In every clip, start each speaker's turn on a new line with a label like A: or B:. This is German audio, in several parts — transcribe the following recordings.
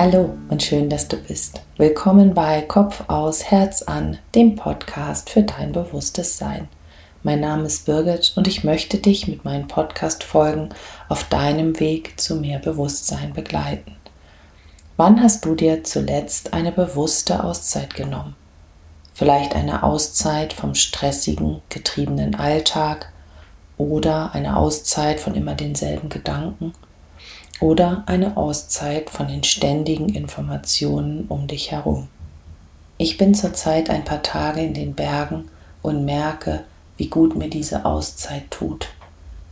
A: Hallo und schön, dass du bist. Willkommen bei Kopf aus, Herz an, dem Podcast für dein bewusstes Sein. Mein Name ist Birgit und ich möchte dich mit meinen Podcast-Folgen auf deinem Weg zu mehr Bewusstsein begleiten. Wann hast du dir zuletzt eine bewusste Auszeit genommen? Vielleicht eine Auszeit vom stressigen, getriebenen Alltag oder eine Auszeit von immer denselben Gedanken oder eine Auszeit von den ständigen Informationen um dich herum. Ich bin zurzeit ein paar Tage in den Bergen und merke, wie gut mir diese Auszeit tut.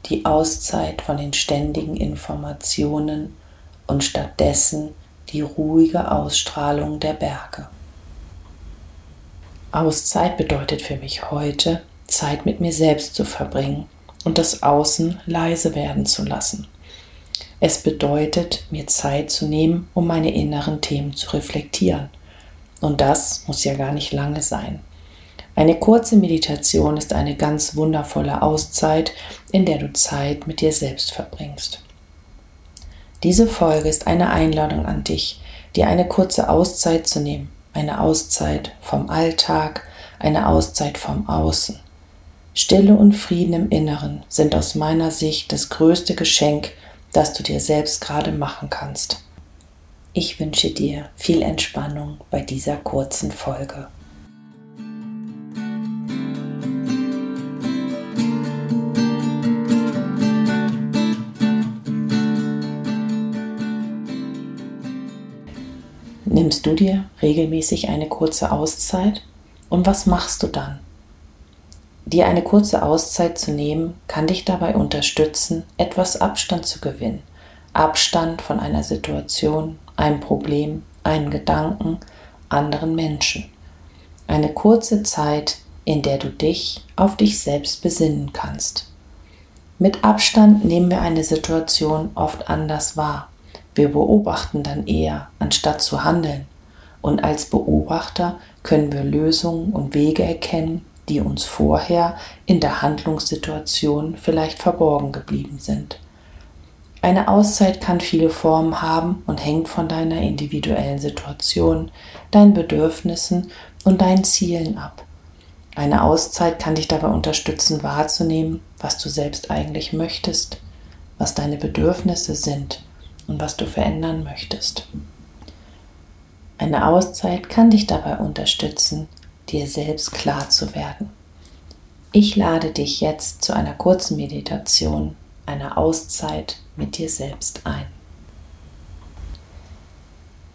A: Die Auszeit von den ständigen Informationen und stattdessen die ruhige Ausstrahlung der Berge. Auszeit bedeutet für mich heute, Zeit mit mir selbst zu verbringen und das Außen leise werden zu lassen. Es bedeutet, mir Zeit zu nehmen, um meine inneren Themen zu reflektieren. Und das muss ja gar nicht lange sein. Eine kurze Meditation ist eine ganz wundervolle Auszeit, in der du Zeit mit dir selbst verbringst. Diese Folge ist eine Einladung an dich, dir eine kurze Auszeit zu nehmen, eine Auszeit vom Alltag, eine Auszeit vom Außen. Stille und Frieden im Inneren sind aus meiner Sicht das größte Geschenk, das du dir selbst gerade machen kannst. Ich wünsche dir viel Entspannung bei dieser kurzen Folge. Nimmst du dir regelmäßig eine kurze Auszeit? Und was machst du dann? Dir eine kurze Auszeit zu nehmen, kann dich dabei unterstützen, etwas Abstand zu gewinnen. Abstand von einer Situation, einem Problem, einem Gedanken, anderen Menschen. Eine kurze Zeit, in der du dich auf dich selbst besinnen kannst. Mit Abstand nehmen wir eine Situation oft anders wahr. Wir beobachten dann eher, anstatt zu handeln. Und als Beobachter können wir Lösungen und Wege erkennen, die uns vorher in der Handlungssituation vielleicht verborgen geblieben sind. Eine Auszeit kann viele Formen haben und hängt von deiner individuellen Situation, deinen Bedürfnissen und deinen Zielen ab. Eine Auszeit kann dich dabei unterstützen wahrzunehmen, was du selbst eigentlich möchtest, was deine Bedürfnisse sind und was du verändern möchtest. Eine Auszeit kann dich dabei unterstützen, dir selbst klar zu werden. Ich lade dich jetzt zu einer kurzen Meditation, einer Auszeit mit dir selbst ein.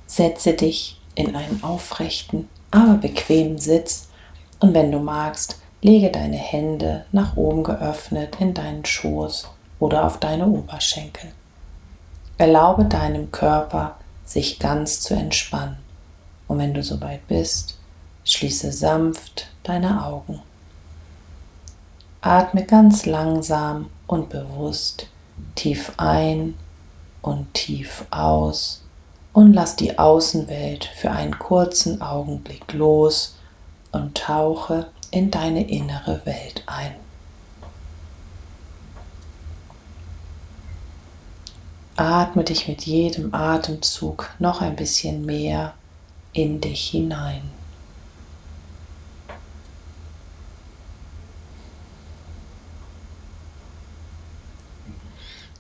A: Setze dich in einen aufrechten, aber bequemen Sitz und wenn du magst, lege deine Hände nach oben geöffnet in deinen Schoß oder auf deine Oberschenkel. Erlaube deinem Körper, sich ganz zu entspannen. Und wenn du soweit bist, schließe sanft deine Augen. Atme ganz langsam und bewusst tief ein und tief aus und lass die Außenwelt für einen kurzen Augenblick los und tauche in deine innere Welt ein. Atme dich mit jedem Atemzug noch ein bisschen mehr in dich hinein.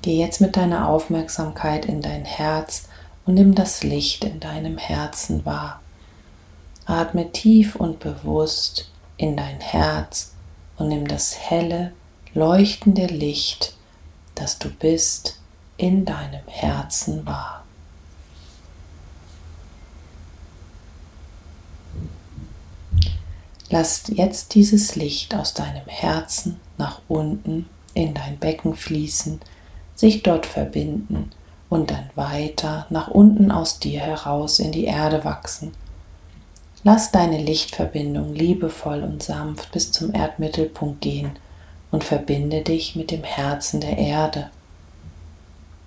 A: Geh jetzt mit deiner Aufmerksamkeit in dein Herz und nimm das Licht in deinem Herzen wahr. Atme tief und bewusst in dein Herz und nimm das helle, leuchtende Licht, das du bist, in deinem Herzen wahr. Lass jetzt dieses Licht aus deinem Herzen nach unten in dein Becken fließen, sich dort verbinden und dann weiter nach unten aus dir heraus in die Erde wachsen. Lass deine Lichtverbindung liebevoll und sanft bis zum Erdmittelpunkt gehen und verbinde dich mit dem Herzen der Erde.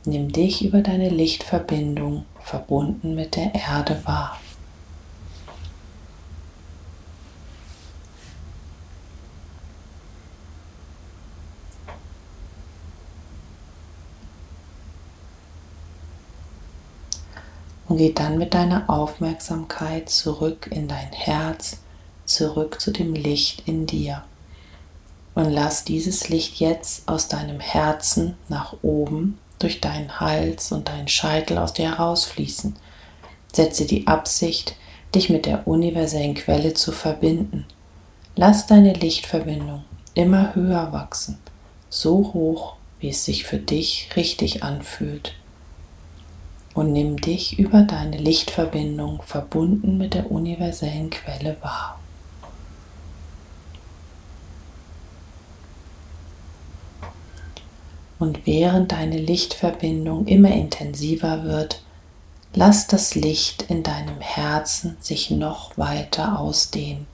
A: Nimm dich über deine Lichtverbindung verbunden mit der Erde wahr. Und geh dann mit deiner Aufmerksamkeit zurück in dein Herz, zurück zu dem Licht in dir. Und lass dieses Licht jetzt aus deinem Herzen nach oben durch deinen Hals und deinen Scheitel aus dir herausfließen. Setze die Absicht, dich mit der universellen Quelle zu verbinden. Lass deine Lichtverbindung immer höher wachsen, so hoch, wie es sich für dich richtig anfühlt. Und nimm dich über deine Lichtverbindung verbunden mit der universellen Quelle wahr. Und während deine Lichtverbindung immer intensiver wird, lass das Licht in deinem Herzen sich noch weiter ausdehnen.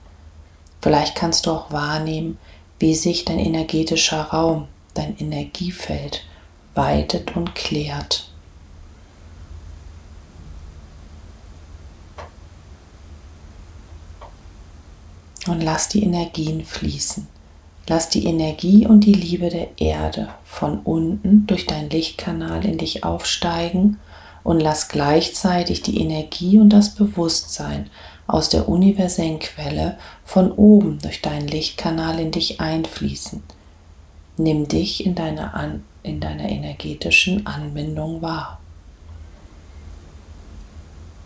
A: Vielleicht kannst du auch wahrnehmen, wie sich dein energetischer Raum, dein Energiefeld weitet und klärt. Und lass die Energien fließen. Lass die Energie und die Liebe der Erde von unten durch deinen Lichtkanal in dich aufsteigen und lass gleichzeitig die Energie und das Bewusstsein aus der universellen Quelle von oben durch deinen Lichtkanal in dich einfließen. Nimm dich in deiner, An in deiner energetischen Anbindung wahr.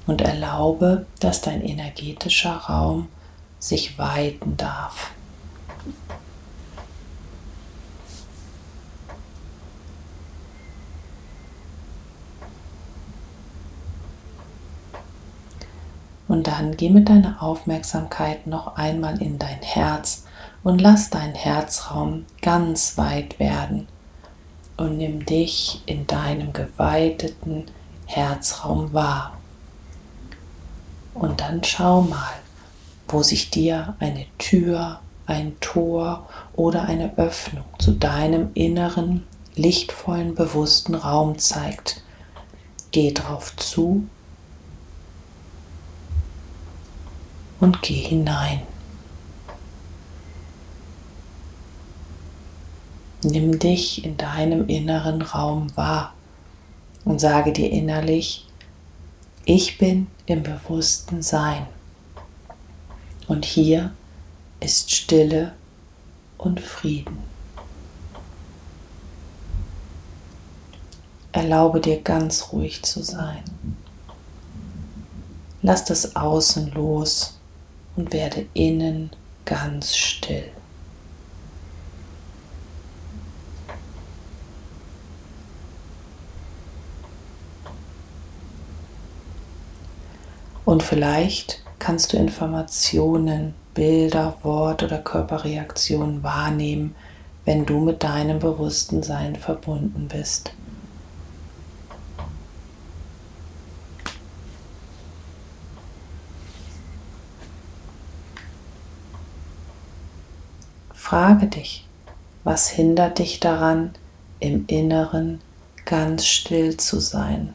A: Und erlaube, dass dein energetischer Raum sich weiten darf. Und dann geh mit deiner Aufmerksamkeit noch einmal in dein Herz und lass deinen Herzraum ganz weit werden. Und nimm dich in deinem geweiteten Herzraum wahr. Und dann schau mal, wo sich dir eine Tür, ein Tor oder eine Öffnung zu deinem inneren, lichtvollen, bewussten Raum zeigt. Geh drauf zu und geh hinein. Nimm dich in deinem inneren Raum wahr und sage dir innerlich, ich bin im bewussten Sein. Und hier ist Stille und Frieden. Erlaube dir ganz ruhig zu sein. Lass das Außen los und werde innen ganz still. Und vielleicht kannst du Informationen, Bilder, Wort oder Körperreaktionen wahrnehmen, wenn du mit deinem bewussten Sein verbunden bist. Frage dich, was hindert dich daran, im Inneren ganz still zu sein?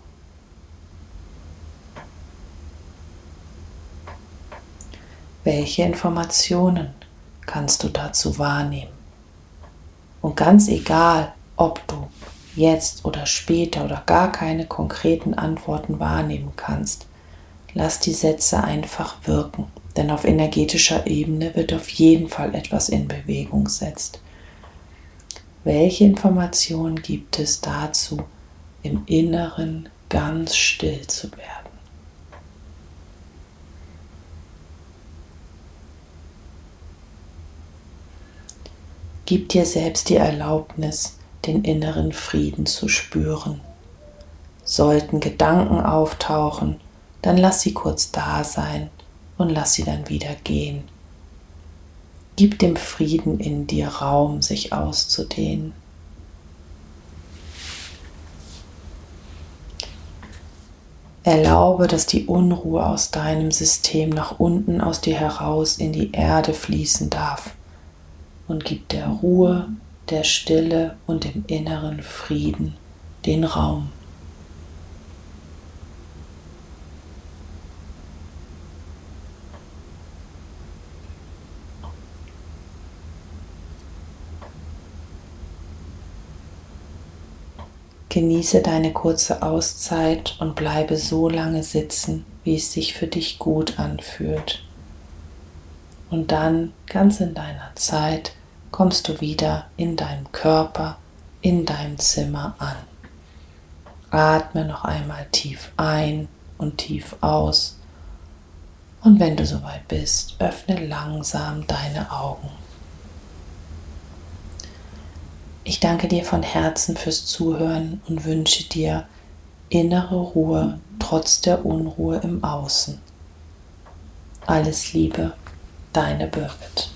A: Welche Informationen kannst du dazu wahrnehmen? Und ganz egal, ob du jetzt oder später oder gar keine konkreten Antworten wahrnehmen kannst, lass die Sätze einfach wirken. Denn auf energetischer Ebene wird auf jeden Fall etwas in Bewegung setzt. Welche Informationen gibt es dazu, im Inneren ganz still zu werden? Gib dir selbst die Erlaubnis, den inneren Frieden zu spüren. Sollten Gedanken auftauchen, dann lass sie kurz da sein und lass sie dann wieder gehen. Gib dem Frieden in dir Raum, sich auszudehnen. Erlaube, dass die Unruhe aus deinem System nach unten aus dir heraus in die Erde fließen darf und gib der Ruhe, der Stille und dem inneren Frieden den Raum. Genieße deine kurze Auszeit und bleibe so lange sitzen, wie es sich für dich gut anfühlt. Und dann, ganz in deiner Zeit, kommst du wieder in deinem Körper, in deinem Zimmer an. Atme noch einmal tief ein und tief aus. Und wenn du soweit bist, öffne langsam deine Augen. Ich danke dir von Herzen fürs Zuhören und wünsche dir innere Ruhe trotz der Unruhe im Außen. Alles Liebe, deine Birgit.